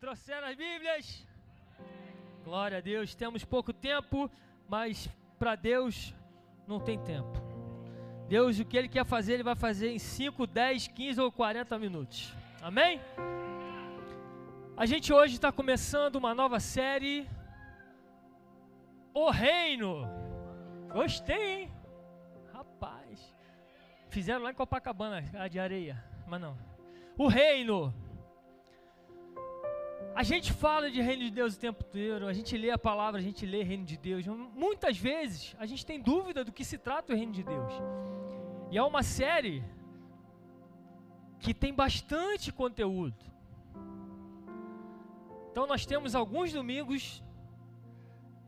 Trouxeram as Bíblias? Glória a Deus. Temos pouco tempo, mas para Deus não tem tempo. Deus, o que Ele quer fazer, Ele vai fazer em 5, 10, 15 ou 40 minutos. Amém? A gente hoje está começando uma nova série. O Reino. Gostei, hein? Rapaz. Fizeram lá em Copacabana, a de areia. Mas não. O Reino. A gente fala de reino de Deus o tempo inteiro, a gente lê a palavra, a gente lê reino de Deus. Muitas vezes a gente tem dúvida do que se trata o reino de Deus. E é uma série que tem bastante conteúdo. Então nós temos alguns domingos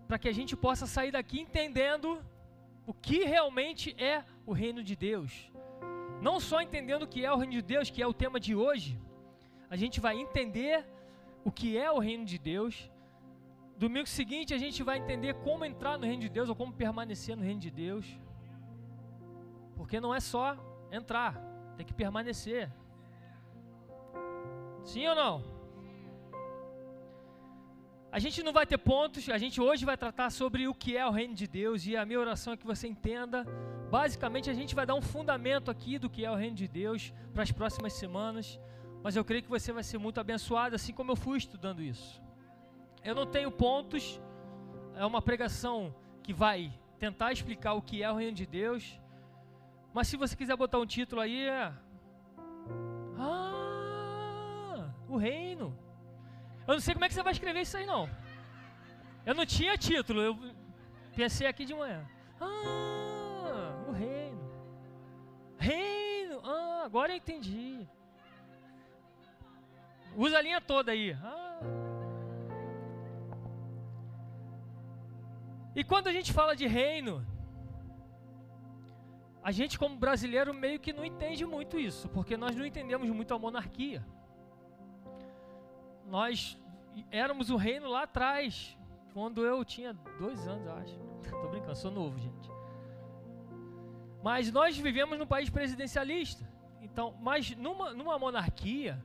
para que a gente possa sair daqui entendendo o que realmente é o reino de Deus. Não só entendendo o que é o reino de Deus, que é o tema de hoje, a gente vai entender o que é o reino de Deus. Domingo seguinte a gente vai entender como entrar no reino de Deus ou como permanecer no reino de Deus. Porque não é só entrar, tem que permanecer. Sim ou não? A gente não vai ter pontos, a gente hoje vai tratar sobre o que é o reino de Deus e a minha oração é que você entenda. Basicamente, a gente vai dar um fundamento aqui do que é o reino de Deus para as próximas semanas mas eu creio que você vai ser muito abençoado, assim como eu fui estudando isso. Eu não tenho pontos, é uma pregação que vai tentar explicar o que é o reino de Deus, mas se você quiser botar um título aí, é. Ah, o reino. Eu não sei como é que você vai escrever isso aí, não. Eu não tinha título, eu pensei aqui de manhã. Ah, o reino. Reino. Ah, agora eu entendi. Usa a linha toda aí. Ah. E quando a gente fala de reino, a gente como brasileiro meio que não entende muito isso, porque nós não entendemos muito a monarquia. Nós éramos o reino lá atrás, quando eu tinha dois anos, acho. Tô brincando, sou novo, gente. Mas nós vivemos num país presidencialista. Então, mas numa, numa monarquia,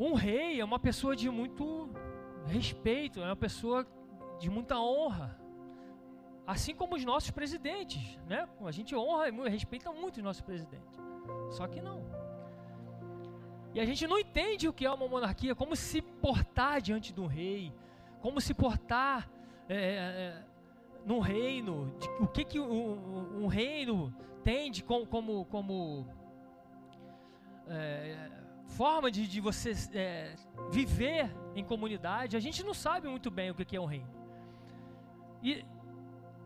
um rei é uma pessoa de muito respeito, é uma pessoa de muita honra. Assim como os nossos presidentes, né? A gente honra e respeita muito os nossos presidentes. Só que não. E a gente não entende o que é uma monarquia, como se portar diante de um rei, como se portar é, é, é num reino, de, o que, que um, um reino tem de como, como, como é, forma de, de você é, viver em comunidade, a gente não sabe muito bem o que é um reino. E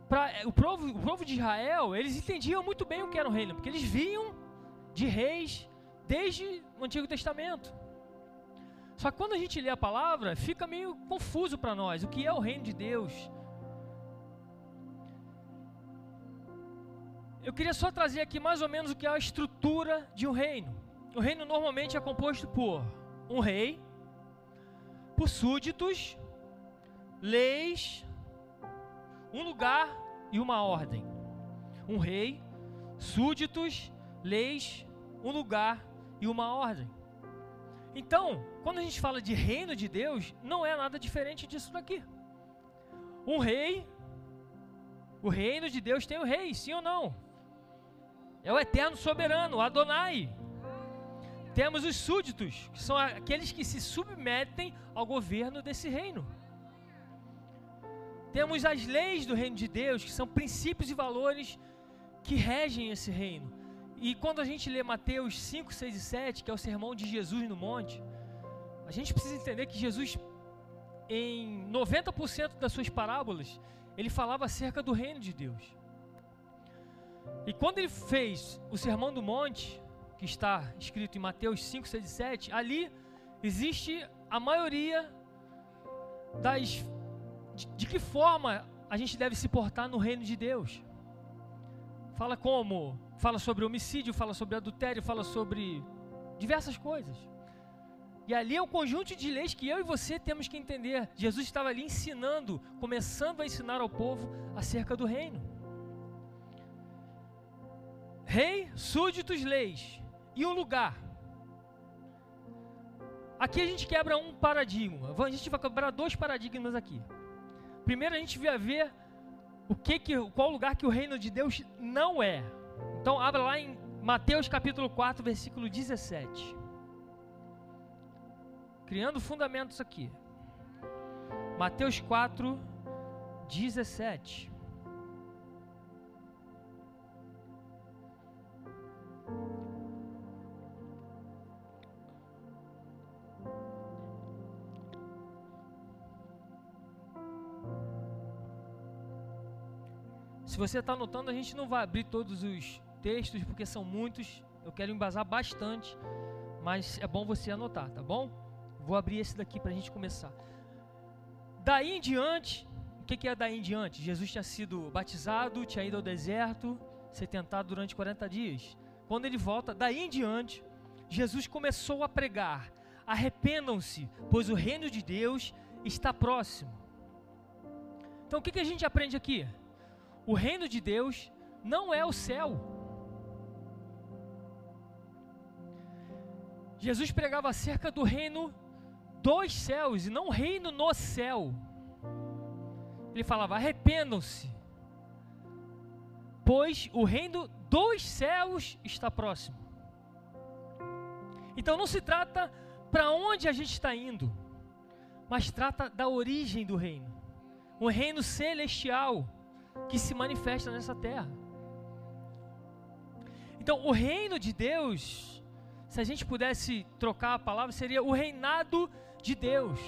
pra, o, povo, o povo de Israel, eles entendiam muito bem o que era um reino, porque eles vinham de reis desde o Antigo Testamento. Só que quando a gente lê a palavra, fica meio confuso para nós o que é o reino de Deus. Eu queria só trazer aqui mais ou menos o que é a estrutura de um reino. O reino normalmente é composto por um rei, por súditos, leis, um lugar e uma ordem. Um rei, súditos, leis, um lugar e uma ordem. Então, quando a gente fala de reino de Deus, não é nada diferente disso daqui. Um rei, o reino de Deus tem o rei, sim ou não? É o eterno soberano, Adonai. Temos os súditos, que são aqueles que se submetem ao governo desse reino. Temos as leis do reino de Deus, que são princípios e valores que regem esse reino. E quando a gente lê Mateus 5, 6 e 7, que é o sermão de Jesus no monte, a gente precisa entender que Jesus, em 90% das suas parábolas, ele falava acerca do reino de Deus. E quando ele fez o sermão do monte, que está escrito em Mateus 5, 6 e 7, ali existe a maioria das. De, de que forma a gente deve se portar no reino de Deus. Fala como? Fala sobre homicídio, fala sobre adultério, fala sobre diversas coisas. E ali é um conjunto de leis que eu e você temos que entender. Jesus estava ali ensinando, começando a ensinar ao povo acerca do reino. Rei, súditos, leis e um lugar. aqui a gente quebra um paradigma. A gente vai quebrar dois paradigmas aqui. Primeiro a gente vai ver o que, que qual lugar que o reino de Deus não é. Então abra lá em Mateus capítulo 4, versículo 17. Criando fundamentos aqui. Mateus 4, 17. Se você está anotando, a gente não vai abrir todos os textos, porque são muitos. Eu quero embasar bastante, mas é bom você anotar, tá bom? Vou abrir esse daqui para a gente começar. Daí em diante, o que, que é daí em diante? Jesus tinha sido batizado, tinha ido ao deserto, ser tentado durante 40 dias. Quando ele volta, daí em diante, Jesus começou a pregar: arrependam-se, pois o reino de Deus está próximo. Então o que, que a gente aprende aqui? O reino de Deus não é o céu. Jesus pregava acerca do reino dos céus e não o reino no céu. Ele falava: arrependam-se, pois o reino dos céus está próximo. Então não se trata para onde a gente está indo, mas trata da origem do reino, um reino celestial que se manifesta nessa terra. Então, o reino de Deus, se a gente pudesse trocar a palavra, seria o reinado de Deus.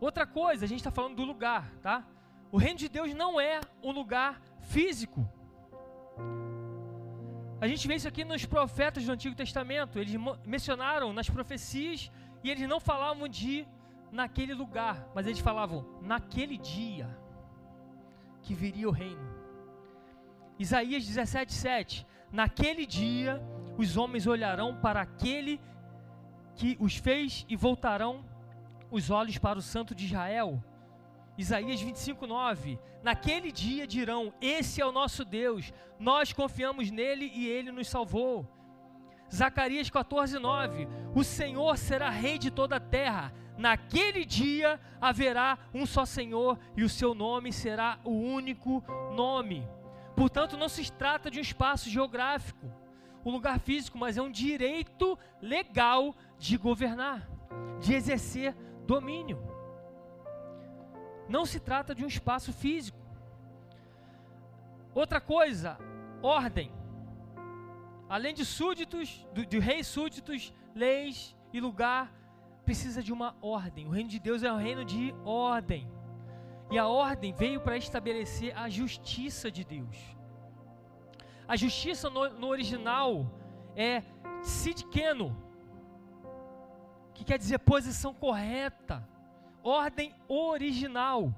Outra coisa, a gente está falando do lugar, tá? O reino de Deus não é um lugar físico. A gente vê isso aqui nos profetas do Antigo Testamento. Eles mencionaram nas profecias e eles não falavam de naquele lugar, mas eles falavam naquele dia que viria o reino. Isaías 17:7 Naquele dia os homens olharão para aquele que os fez e voltarão os olhos para o Santo de Israel. Isaías 25:9 Naquele dia dirão: Esse é o nosso Deus, nós confiamos nele e ele nos salvou. Zacarias 14:9 O Senhor será rei de toda a terra Naquele dia haverá um só Senhor e o seu nome será o único nome. Portanto, não se trata de um espaço geográfico, um lugar físico, mas é um direito legal de governar, de exercer domínio. Não se trata de um espaço físico. Outra coisa, ordem. Além de súditos, de, de reis súditos, leis e lugar precisa de uma ordem. O reino de Deus é um reino de ordem. E a ordem veio para estabelecer a justiça de Deus. A justiça no, no original é sidkeno, que quer dizer posição correta, ordem original.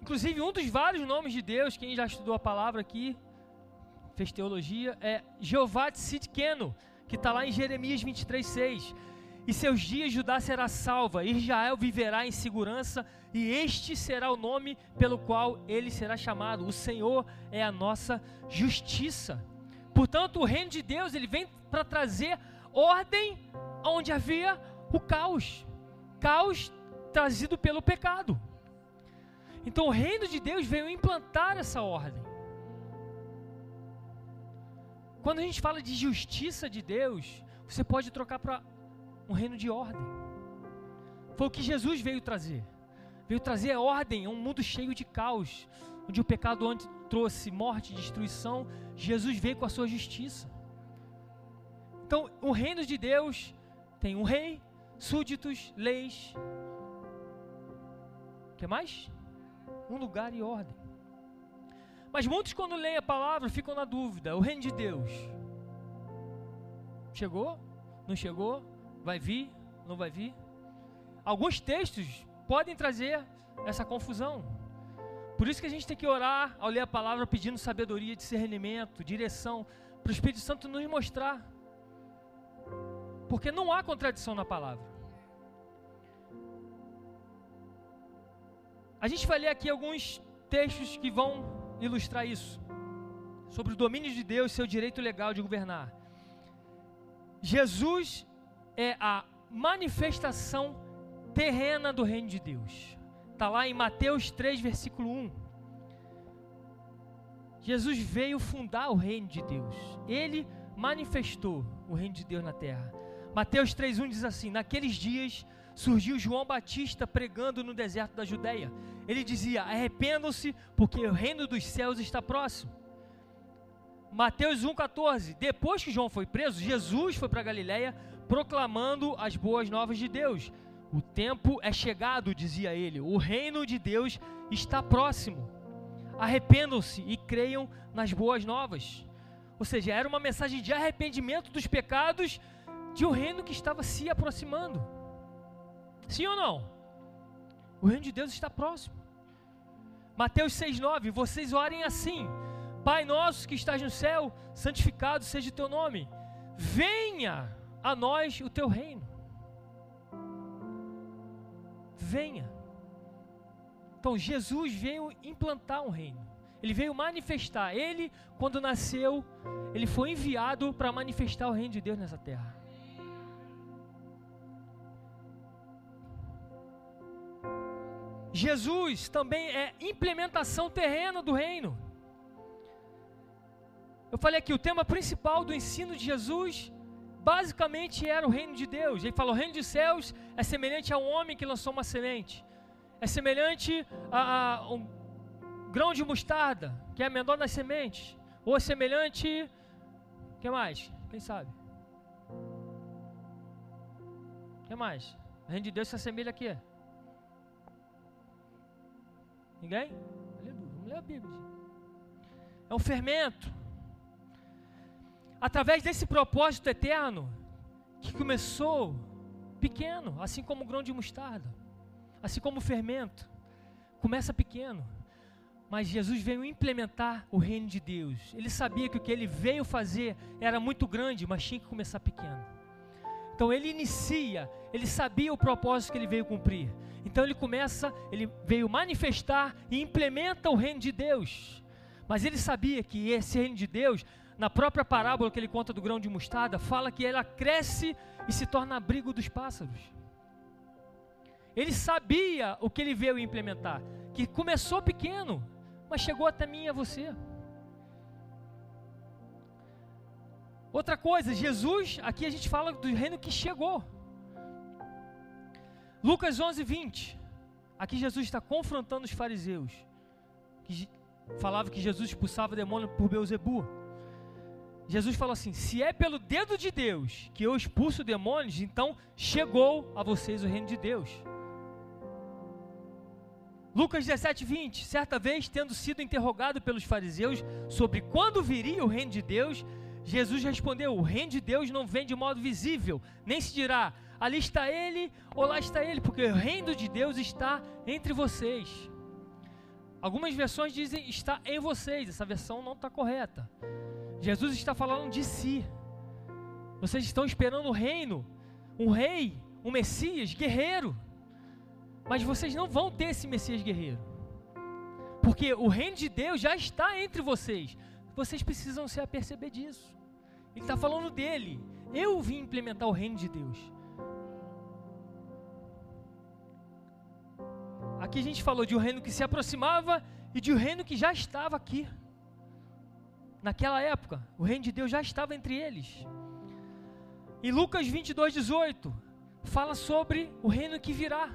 Inclusive, um dos vários nomes de Deus, quem já estudou a palavra aqui, fez teologia, é Jeová de Sidkeno, que está lá em Jeremias 23, 6 e seus dias Judá será salva, Israel viverá em segurança, e este será o nome pelo qual ele será chamado. O Senhor é a nossa justiça. Portanto, o reino de Deus, ele vem para trazer ordem onde havia o caos. Caos trazido pelo pecado. Então, o reino de Deus veio implantar essa ordem. Quando a gente fala de justiça de Deus, você pode trocar para um reino de ordem. Foi o que Jesus veio trazer. Veio trazer ordem a um mundo cheio de caos, onde o pecado antes trouxe morte e destruição. Jesus veio com a sua justiça. Então, o reino de Deus tem um rei, súditos, leis. O que mais? Um lugar e ordem. Mas muitos, quando leem a palavra, ficam na dúvida: o reino de Deus chegou? Não chegou? Vai vir? Não vai vir? Alguns textos podem trazer essa confusão. Por isso que a gente tem que orar ao ler a palavra pedindo sabedoria, discernimento, direção, para o Espírito Santo nos mostrar. Porque não há contradição na palavra. A gente vai ler aqui alguns textos que vão ilustrar isso. Sobre o domínio de Deus seu direito legal de governar. Jesus é a manifestação terrena do reino de Deus. Está lá em Mateus 3, versículo 1. Jesus veio fundar o reino de Deus. Ele manifestou o reino de Deus na terra. Mateus 3:1 diz assim: Naqueles dias surgiu João Batista pregando no deserto da Judéia. Ele dizia: Arrependam-se, porque o reino dos céus está próximo. Mateus 1,14. Depois que João foi preso, Jesus foi para Galiléia proclamando as boas novas de Deus. O tempo é chegado, dizia ele. O reino de Deus está próximo. Arrependam-se e creiam nas boas novas. Ou seja, era uma mensagem de arrependimento dos pecados de um reino que estava se aproximando. Sim ou não? O reino de Deus está próximo. Mateus 6,9: Vocês orem assim: Pai nosso que estás no céu, santificado seja o teu nome. Venha a nós o teu reino. Venha. Então Jesus veio implantar um reino. Ele veio manifestar. Ele, quando nasceu, ele foi enviado para manifestar o reino de Deus nessa terra. Jesus também é implementação terrena do reino. Eu falei aqui, o tema principal do ensino de Jesus basicamente era o reino de Deus. Ele fala: o reino dos céus é semelhante a um homem que lançou uma semente, é semelhante a, a um grão de mostarda, que é a menor das sementes, ou é semelhante. Que mais? Quem sabe? Que mais? O reino de Deus se assemelha a quê? Ninguém? Vamos ler a Bíblia. É um fermento. Através desse propósito eterno, que começou pequeno, assim como o grão de mostarda, assim como o fermento, começa pequeno, mas Jesus veio implementar o reino de Deus. Ele sabia que o que ele veio fazer era muito grande, mas tinha que começar pequeno. Então ele inicia, ele sabia o propósito que ele veio cumprir. Então ele começa, ele veio manifestar e implementa o reino de Deus. Mas ele sabia que esse reino de Deus, na própria parábola que ele conta do grão de mostarda, fala que ela cresce e se torna abrigo dos pássaros. Ele sabia o que ele veio implementar, que começou pequeno, mas chegou até mim e a você. Outra coisa, Jesus, aqui a gente fala do reino que chegou. Lucas 11, 20. Aqui Jesus está confrontando os fariseus, que falava que Jesus expulsava demônio por Beuzebu. Jesus falou assim: se é pelo dedo de Deus que eu expulso demônios, então chegou a vocês o reino de Deus. Lucas 17, 20. Certa vez, tendo sido interrogado pelos fariseus sobre quando viria o reino de Deus, Jesus respondeu: O reino de Deus não vem de modo visível, nem se dirá, ali está ele ou lá está ele, porque o reino de Deus está entre vocês. Algumas versões dizem está em vocês, essa versão não está correta. Jesus está falando de si. Vocês estão esperando o reino, um rei, um Messias guerreiro. Mas vocês não vão ter esse Messias guerreiro. Porque o reino de Deus já está entre vocês. Vocês precisam se aperceber disso. Ele está falando dele. Eu vim implementar o reino de Deus. Aqui a gente falou de um reino que se aproximava e de um reino que já estava aqui. Naquela época, o reino de Deus já estava entre eles. Em Lucas 22, 18, fala sobre o reino que virá.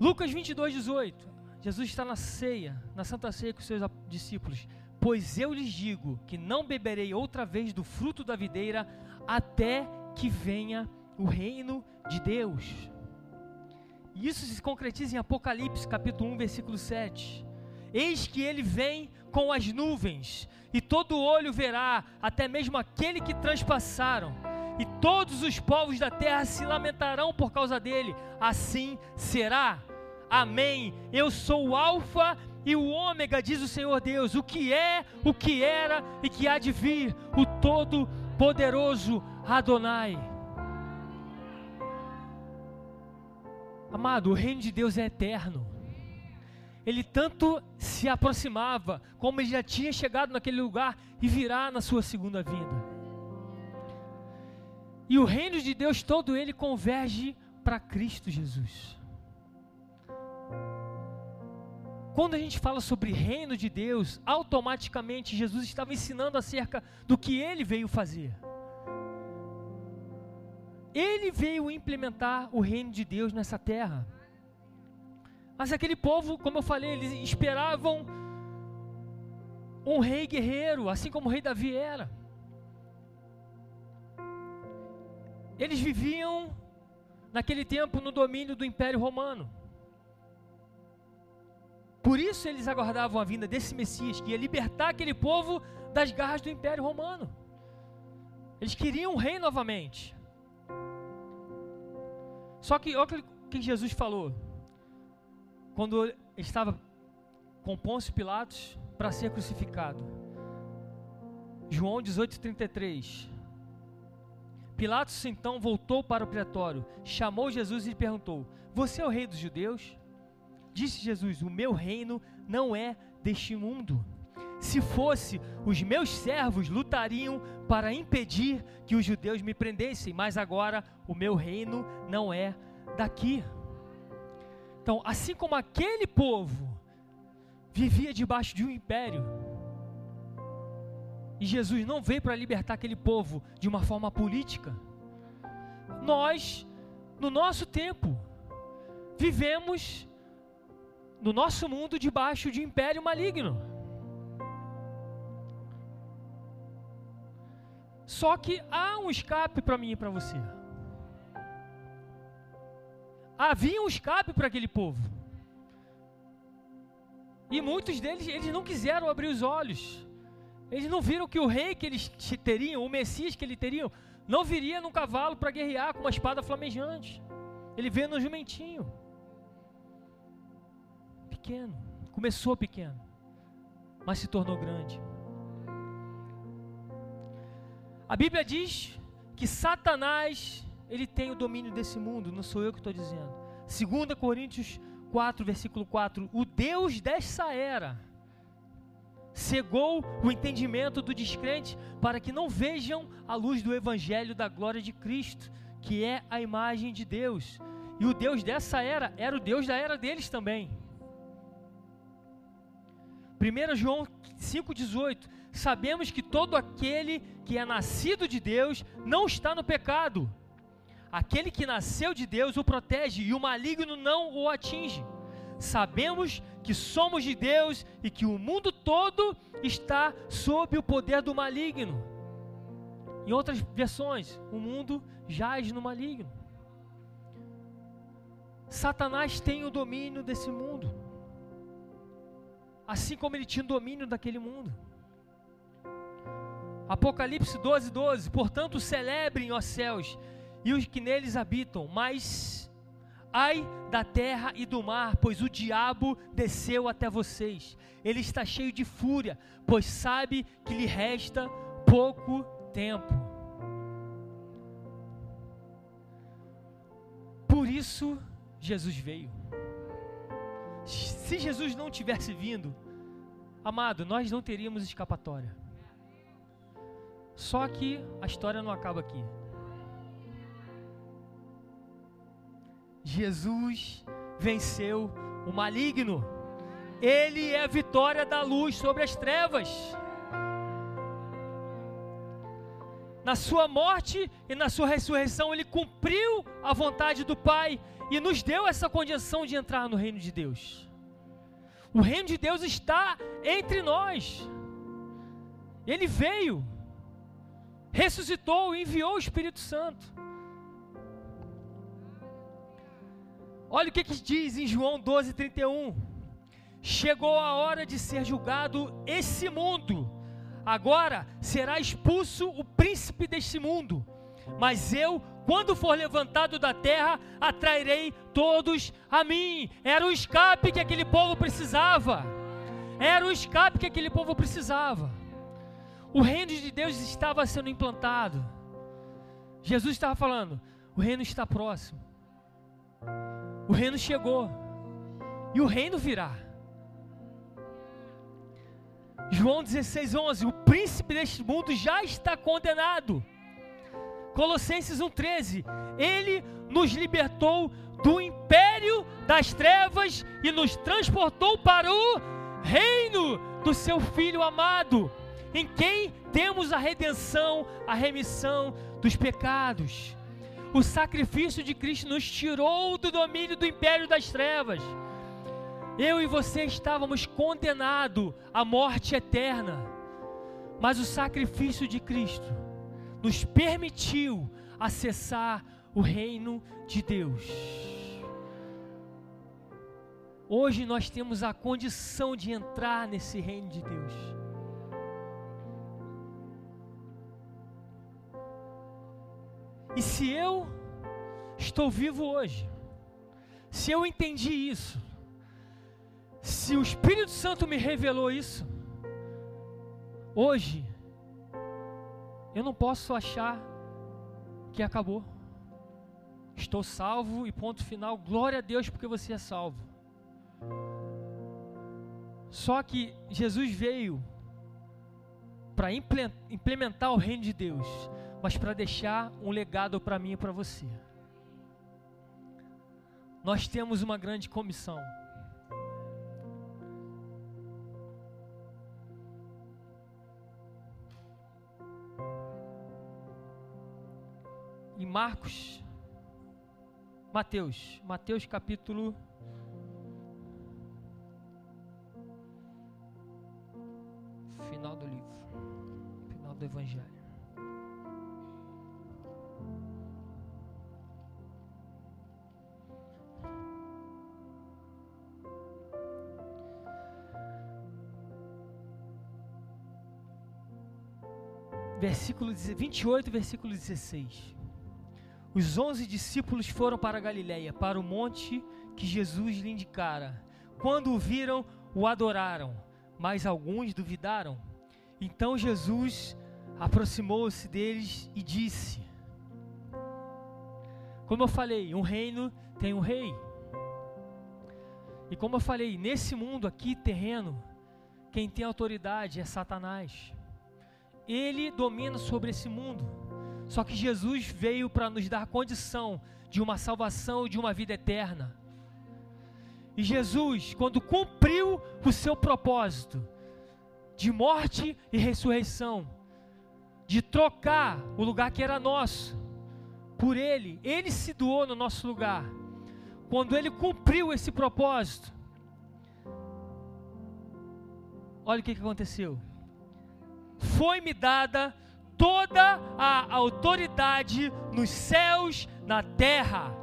Lucas 22, 18. Jesus está na ceia, na Santa Ceia com seus discípulos. Pois eu lhes digo que não beberei outra vez do fruto da videira até que venha o reino de Deus. E isso se concretiza em Apocalipse, capítulo 1, versículo 7. Eis que ele vem com as nuvens, e todo olho verá, até mesmo aquele que transpassaram, e todos os povos da terra se lamentarão por causa dele. Assim será. Amém. Eu sou o Alfa e o Ômega, diz o Senhor Deus, o que é, o que era e que há de vir, o Todo-Poderoso Adonai. Amado, o reino de Deus é eterno. ele tanto se aproximava, como ele já tinha chegado naquele lugar e virá na sua segunda vinda. E o reino de Deus todo ele converge para Cristo Jesus. Quando a gente fala sobre reino de Deus, automaticamente Jesus estava ensinando acerca do que ele veio fazer. Ele veio implementar o reino de Deus nessa terra. Mas aquele povo, como eu falei, eles esperavam um rei guerreiro, assim como o rei Davi era. Eles viviam naquele tempo no domínio do Império Romano. Por isso eles aguardavam a vinda desse Messias que ia libertar aquele povo das garras do Império Romano. Eles queriam um rei novamente. Só que olha o que Jesus falou quando estava com Pôncio Pilatos para ser crucificado. João 18:33. Pilatos então voltou para o pretório, chamou Jesus e perguntou: Você é o rei dos judeus? Disse Jesus: O meu reino não é deste mundo. Se fosse, os meus servos lutariam para impedir que os judeus me prendessem, mas agora o meu reino não é daqui. Então, assim como aquele povo vivia debaixo de um império, e Jesus não veio para libertar aquele povo de uma forma política, nós, no nosso tempo, vivemos no nosso mundo debaixo de império maligno. Só que há um escape para mim e para você. Havia um escape para aquele povo. E muitos deles, eles não quiseram abrir os olhos. Eles não viram que o rei que eles teriam, o Messias que eles teriam, não viria num cavalo para guerrear com uma espada flamejante. Ele veio no jumentinho. Pequeno. Começou pequeno, mas se tornou grande. A Bíblia diz que Satanás ele tem o domínio desse mundo, não sou eu que estou dizendo. 2 Coríntios 4, versículo 4: O Deus dessa era cegou o entendimento do descrente para que não vejam a luz do evangelho da glória de Cristo, que é a imagem de Deus. E o Deus dessa era era o Deus da era deles também. 1 João 5,18: Sabemos que todo aquele que é nascido de Deus não está no pecado Aquele que nasceu de Deus o protege e o maligno não o atinge. Sabemos que somos de Deus e que o mundo todo está sob o poder do maligno. Em outras versões, o mundo jaz no maligno. Satanás tem o domínio desse mundo, assim como ele tinha domínio daquele mundo. Apocalipse 12, 12: Portanto, celebrem, ó céus, e os que neles habitam, mas ai da terra e do mar, pois o diabo desceu até vocês. Ele está cheio de fúria, pois sabe que lhe resta pouco tempo. Por isso Jesus veio. Se Jesus não tivesse vindo, amado, nós não teríamos escapatória. Só que a história não acaba aqui. Jesus venceu o maligno. Ele é a vitória da luz sobre as trevas. Na sua morte e na sua ressurreição, ele cumpriu a vontade do Pai e nos deu essa condição de entrar no reino de Deus. O reino de Deus está entre nós. Ele veio, ressuscitou, enviou o Espírito Santo. Olha o que, que diz em João 12, 31. Chegou a hora de ser julgado esse mundo. Agora será expulso o príncipe deste mundo. Mas eu, quando for levantado da terra, atrairei todos a mim. Era o escape que aquele povo precisava. Era o escape que aquele povo precisava. O reino de Deus estava sendo implantado. Jesus estava falando: o reino está próximo. O reino chegou. E o reino virá. João 16, 11: O príncipe deste mundo já está condenado. Colossenses 1,13: Ele nos libertou do império das trevas e nos transportou para o reino do seu Filho amado, em quem temos a redenção, a remissão dos pecados. O sacrifício de Cristo nos tirou do domínio do império das trevas. Eu e você estávamos condenados à morte eterna, mas o sacrifício de Cristo nos permitiu acessar o reino de Deus. Hoje nós temos a condição de entrar nesse reino de Deus. E se eu estou vivo hoje, se eu entendi isso, se o Espírito Santo me revelou isso, hoje, eu não posso achar que acabou. Estou salvo e ponto final. Glória a Deus porque você é salvo. Só que Jesus veio para implementar o reino de Deus, mas para deixar um legado para mim e para você. Nós temos uma grande comissão. Em Marcos, Mateus, Mateus capítulo final do livro, final do evangelho. Versículo 28, versículo 16. Os onze discípulos foram para Galiléia, para o monte que Jesus lhe indicara. Quando o viram, o adoraram, mas alguns duvidaram. Então Jesus aproximou-se deles e disse: Como eu falei, um reino tem um rei. E como eu falei, nesse mundo aqui terreno, quem tem autoridade é Satanás. Ele domina sobre esse mundo. Só que Jesus veio para nos dar condição de uma salvação, de uma vida eterna. E Jesus, quando cumpriu o seu propósito de morte e ressurreição, de trocar o lugar que era nosso por Ele, Ele se doou no nosso lugar. Quando Ele cumpriu esse propósito, olha o que, aconteceu. Foi-me dada toda a autoridade nos céus, na terra.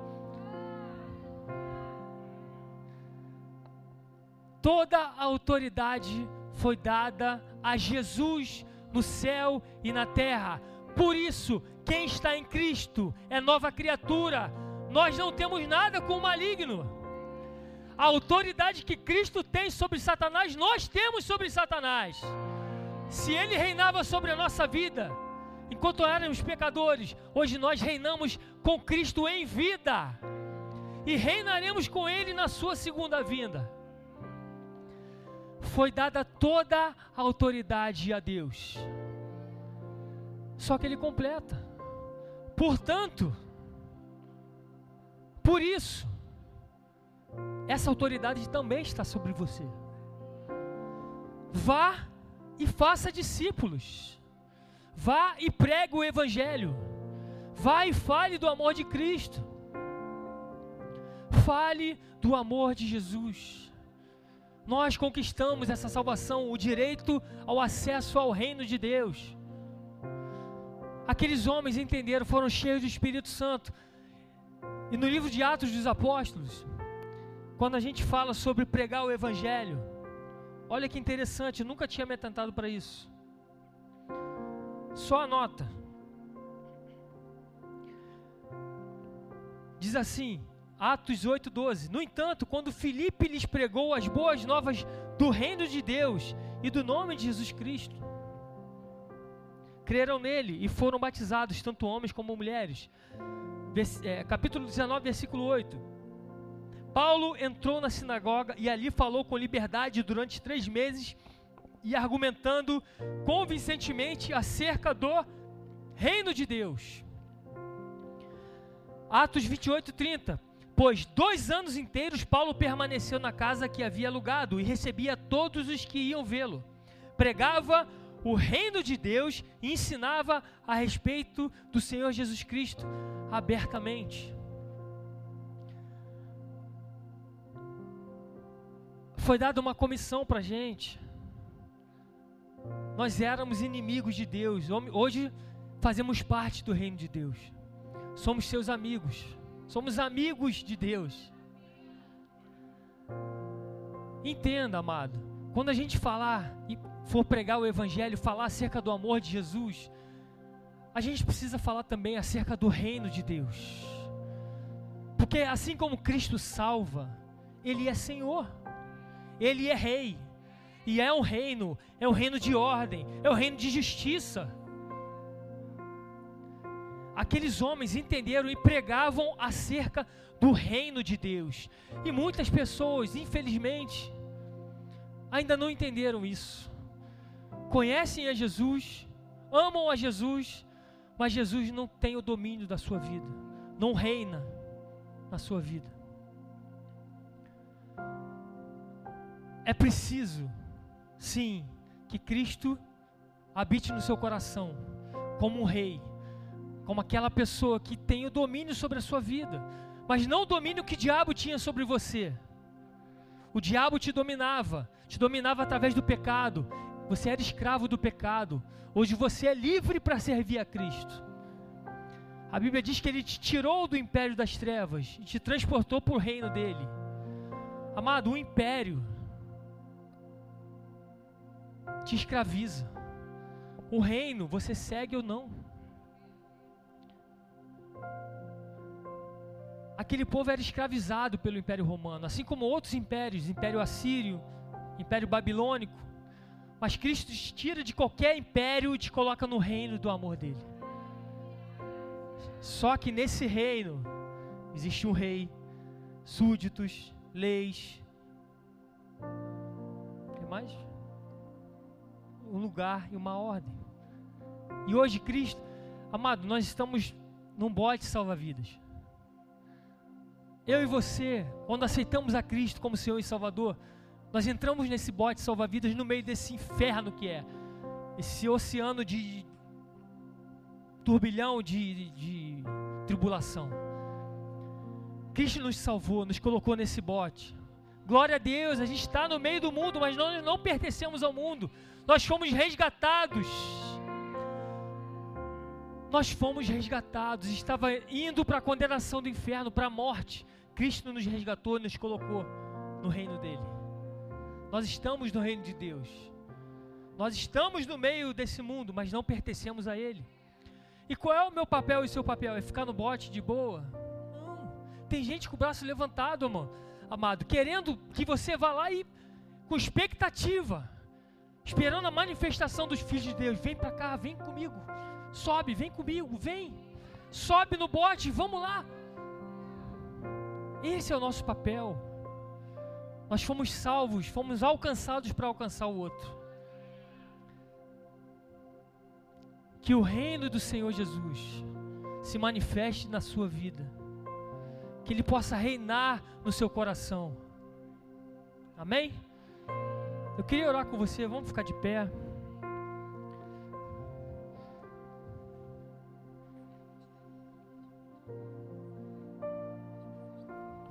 Toda a autoridade foi dada a Jesus no céu e na terra. Por isso, quem está em Cristo é nova criatura. Nós não temos nada com o maligno. A autoridade que Cristo tem sobre Satanás, nós temos sobre Satanás. Se ele reinava sobre a nossa vida, enquanto éramos pecadores, hoje nós reinamos com Cristo em vida e reinaremos com Ele na Sua segunda vinda. Foi dada toda a autoridade a Deus, só que Ele completa. Portanto, por isso, essa autoridade também está sobre você. Vá e faça discípulos. Vá e pregue o Evangelho. Vá e fale do amor de Cristo. Fale do amor de Jesus. Nós conquistamos essa salvação, o direito ao acesso ao reino de Deus. Aqueles homens entenderam, foram cheios do Espírito Santo. E no livro de Atos dos Apóstolos, quando a gente fala sobre pregar o Evangelho, Olha que interessante, nunca tinha me atentado para isso. Só anota. Diz assim, Atos 8:12. No entanto, quando Filipe lhes pregou as boas novas do reino de Deus e do nome de Jesus Cristo, creram nele e foram batizados, tanto homens como mulheres. Vers, é, capítulo 19, versículo 8. Paulo entrou na sinagoga e ali falou com liberdade durante três meses e argumentando convincentemente acerca do reino de Deus. Atos 28, 30. Pois dois anos inteiros Paulo permaneceu na casa que havia alugado e recebia todos os que iam vê-lo. Pregava o reino de Deus e ensinava a respeito do Senhor Jesus Cristo abertamente. Foi dada uma comissão para a gente. Nós éramos inimigos de Deus. Hoje fazemos parte do reino de Deus. Somos seus amigos. Somos amigos de Deus. Entenda, amado. Quando a gente falar e for pregar o Evangelho, falar acerca do amor de Jesus, a gente precisa falar também acerca do reino de Deus. Porque assim como Cristo salva, Ele é Senhor. Ele é rei. E é um reino, é um reino de ordem, é um reino de justiça. Aqueles homens entenderam e pregavam acerca do reino de Deus. E muitas pessoas, infelizmente, ainda não entenderam isso. Conhecem a Jesus, amam a Jesus, mas Jesus não tem o domínio da sua vida, não reina na sua vida. É preciso, sim, que Cristo habite no seu coração como um rei, como aquela pessoa que tem o domínio sobre a sua vida, mas não o domínio que o diabo tinha sobre você. O diabo te dominava, te dominava através do pecado. Você era escravo do pecado. Hoje você é livre para servir a Cristo. A Bíblia diz que ele te tirou do império das trevas e te transportou para o reino dele. Amado, o império te escraviza. O reino, você segue ou não. Aquele povo era escravizado pelo Império Romano, assim como outros impérios, Império Assírio, Império Babilônico. Mas Cristo te tira de qualquer império e te coloca no reino do amor dele. Só que nesse reino existe um rei, súditos, leis. O que mais? Lugar e uma ordem. E hoje, Cristo, amado, nós estamos num bote salva-vidas. Eu e você, quando aceitamos a Cristo como Senhor e Salvador, nós entramos nesse bote salva-vidas no meio desse inferno que é esse oceano de turbilhão de, de, de tribulação. Cristo nos salvou, nos colocou nesse bote. Glória a Deus, a gente está no meio do mundo, mas nós não pertencemos ao mundo. Nós fomos resgatados. Nós fomos resgatados. Estava indo para a condenação do inferno, para a morte. Cristo nos resgatou e nos colocou no reino dele. Nós estamos no reino de Deus. Nós estamos no meio desse mundo, mas não pertencemos a ele. E qual é o meu papel e o seu papel? É ficar no bote de boa? Não. Tem gente com o braço levantado, amor, amado, querendo que você vá lá e com expectativa esperando a manifestação dos filhos de Deus. Vem para cá, vem comigo. Sobe, vem comigo, vem. Sobe no bote, vamos lá. Esse é o nosso papel. Nós fomos salvos, fomos alcançados para alcançar o outro. Que o reino do Senhor Jesus se manifeste na sua vida. Que ele possa reinar no seu coração. Amém? Eu queria orar com você, vamos ficar de pé.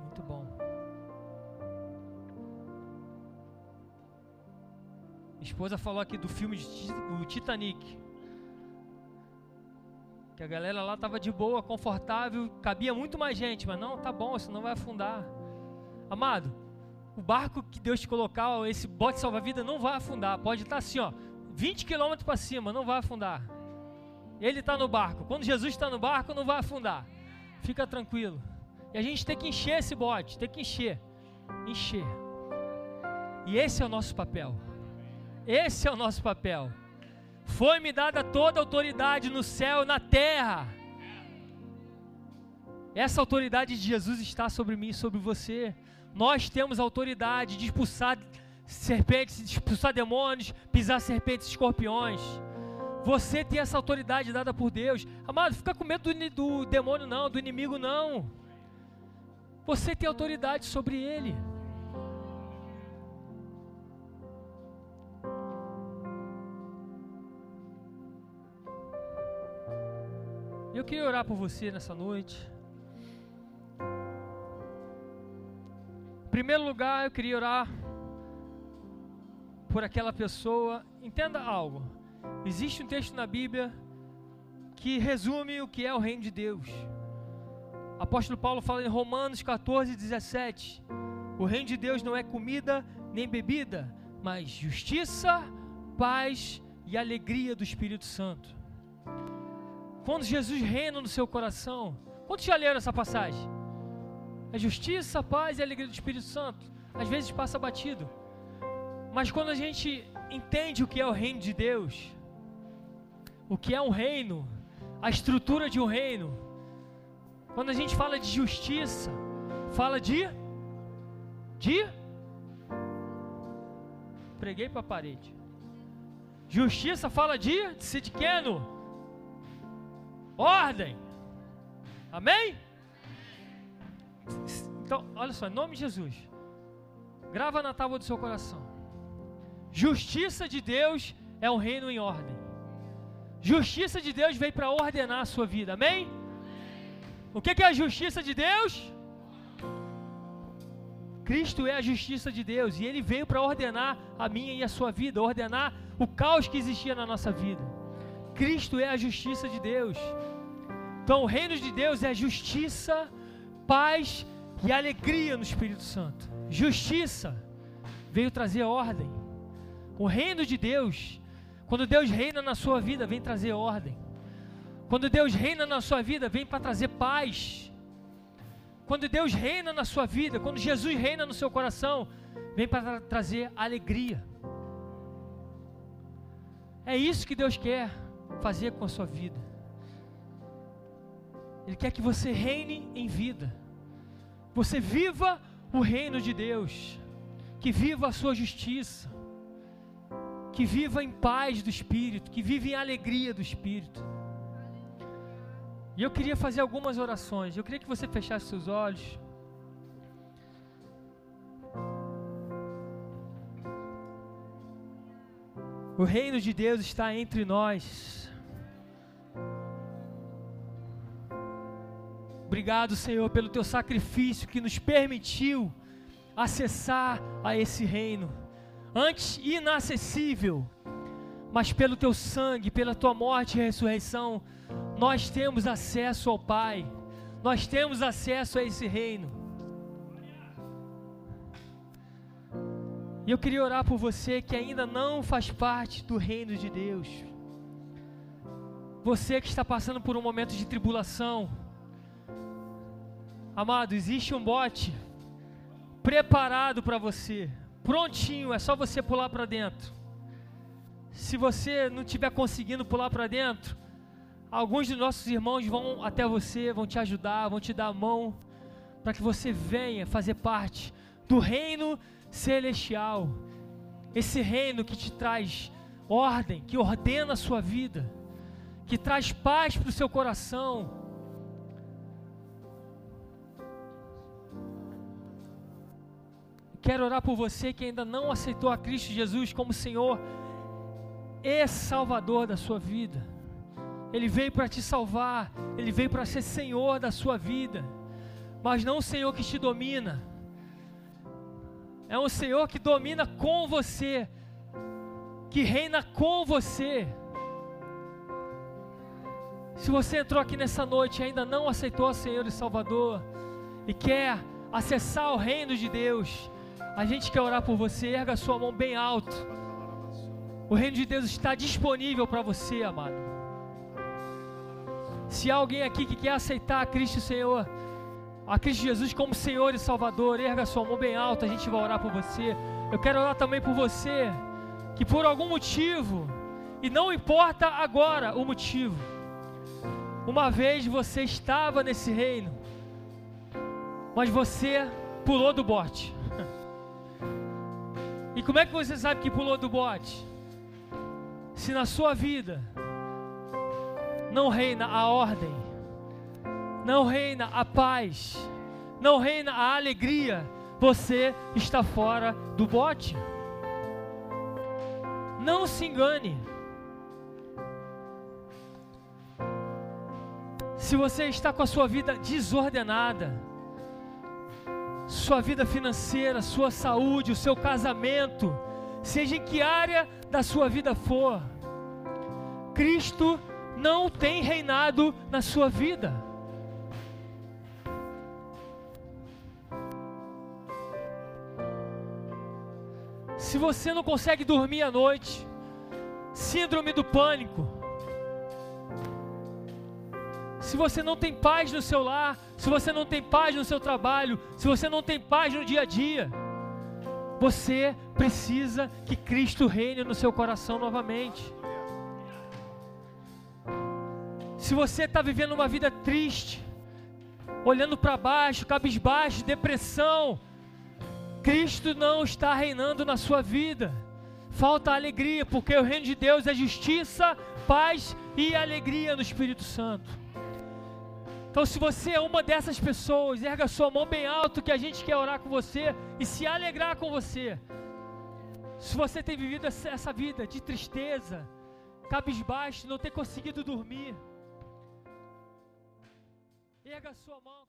Muito bom. Minha esposa falou aqui do filme do Titanic. Que a galera lá tava de boa, confortável, cabia muito mais gente, mas não, tá bom, senão vai afundar. Amado, o barco que Deus te colocar, esse bote salva-vida, não vai afundar. Pode estar assim, ó, 20 quilômetros para cima, não vai afundar. Ele está no barco. Quando Jesus está no barco, não vai afundar. Fica tranquilo. E a gente tem que encher esse bote, tem que encher. Encher. E esse é o nosso papel. Esse é o nosso papel. Foi-me dada toda a autoridade no céu e na terra. Essa autoridade de Jesus está sobre mim e sobre você. Nós temos autoridade de expulsar serpentes, expulsar demônios, pisar serpentes e escorpiões. Você tem essa autoridade dada por Deus. Amado, fica com medo do, do demônio, não, do inimigo, não. Você tem autoridade sobre ele. Eu queria orar por você nessa noite. Em primeiro lugar, eu queria orar por aquela pessoa. Entenda algo. Existe um texto na Bíblia que resume o que é o reino de Deus. O apóstolo Paulo fala em Romanos 14, 17: O reino de Deus não é comida nem bebida, mas justiça, paz e alegria do Espírito Santo. Quando Jesus reina no seu coração, quantos já leram essa passagem? A justiça, a paz e a alegria do Espírito Santo. Às vezes passa batido. Mas quando a gente entende o que é o reino de Deus, o que é um reino, a estrutura de um reino, quando a gente fala de justiça, fala de de preguei para a parede. Justiça fala de, de pequeno, ordem. Amém? Então, olha só, em nome de Jesus, grava na tábua do seu coração. Justiça de Deus é um reino em ordem. Justiça de Deus veio para ordenar a sua vida, amém? O que, é a justiça de Deus? Cristo é a justiça de Deus e Ele veio para ordenar a minha e a sua vida, ordenar o caos que existia na nossa vida. Cristo é a justiça de Deus. Então, o reino de Deus é justiça, paz e alegria no Espírito Santo. Justiça veio trazer ordem. O reino de Deus, quando Deus reina na sua vida, vem trazer ordem. Quando Deus reina na sua vida, vem para trazer paz. Quando Deus reina na sua vida, quando Jesus reina no seu coração, vem para tra trazer alegria. É isso que Deus quer fazer com a sua vida. Ele quer que você reine em vida. Você viva o reino de Deus. Que viva a sua justiça. Que viva em paz do Espírito. Que viva em alegria do Espírito. E eu queria fazer algumas orações. Eu queria que você fechasse seus olhos. O reino de Deus está entre nós. Obrigado, Senhor, pelo teu sacrifício que nos permitiu acessar a esse reino, antes inacessível, mas pelo teu sangue, pela tua morte e ressurreição, nós temos acesso ao Pai, nós temos acesso a esse reino. E eu queria orar por você que ainda não faz parte do reino de Deus. Você que está passando por um momento de tribulação, Amado, existe um bote preparado para você, prontinho, é só você pular para dentro. Se você não estiver conseguindo pular para dentro, alguns dos nossos irmãos vão até você, vão te ajudar, vão te dar a mão, para que você venha fazer parte do reino celestial. Esse reino que te traz ordem, que ordena a sua vida, que traz paz para o seu coração Quero orar por você que ainda não aceitou a Cristo Jesus como Senhor e Salvador da sua vida. Ele veio para te salvar, ele veio para ser Senhor da sua vida, mas não o Senhor que te domina. É um Senhor que domina com você, que reina com você. Se você entrou aqui nessa noite e ainda não aceitou o Senhor e Salvador e quer acessar o reino de Deus, a gente quer orar por você, erga sua mão bem alto. O reino de Deus está disponível para você, amado. Se há alguém aqui que quer aceitar a Cristo Senhor, a Cristo Jesus como Senhor e Salvador, erga sua mão bem alta, a gente vai orar por você. Eu quero orar também por você, que por algum motivo, e não importa agora o motivo, uma vez você estava nesse reino, mas você pulou do bote E como é que você sabe que pulou do bote? Se na sua vida não reina a ordem, não reina a paz, não reina a alegria, você está fora do bote. Não se engane. Se você está com a sua vida desordenada, sua vida financeira, sua saúde, o seu casamento, seja em que área da sua vida for, Cristo não tem reinado na sua vida. Se você não consegue dormir à noite, síndrome do pânico, se você não tem paz no seu lar, se você não tem paz no seu trabalho, se você não tem paz no dia a dia, você precisa que Cristo reine no seu coração novamente. Se você está vivendo uma vida triste, olhando para baixo, cabisbaixo, depressão, Cristo não está reinando na sua vida. Falta alegria, porque o reino de Deus é justiça, paz e alegria no Espírito Santo. Então, se você é uma dessas pessoas, erga sua mão bem alto que a gente quer orar com você e se alegrar com você. Se você tem vivido essa vida de tristeza, cabisbaixo, não ter conseguido dormir, erga sua mão.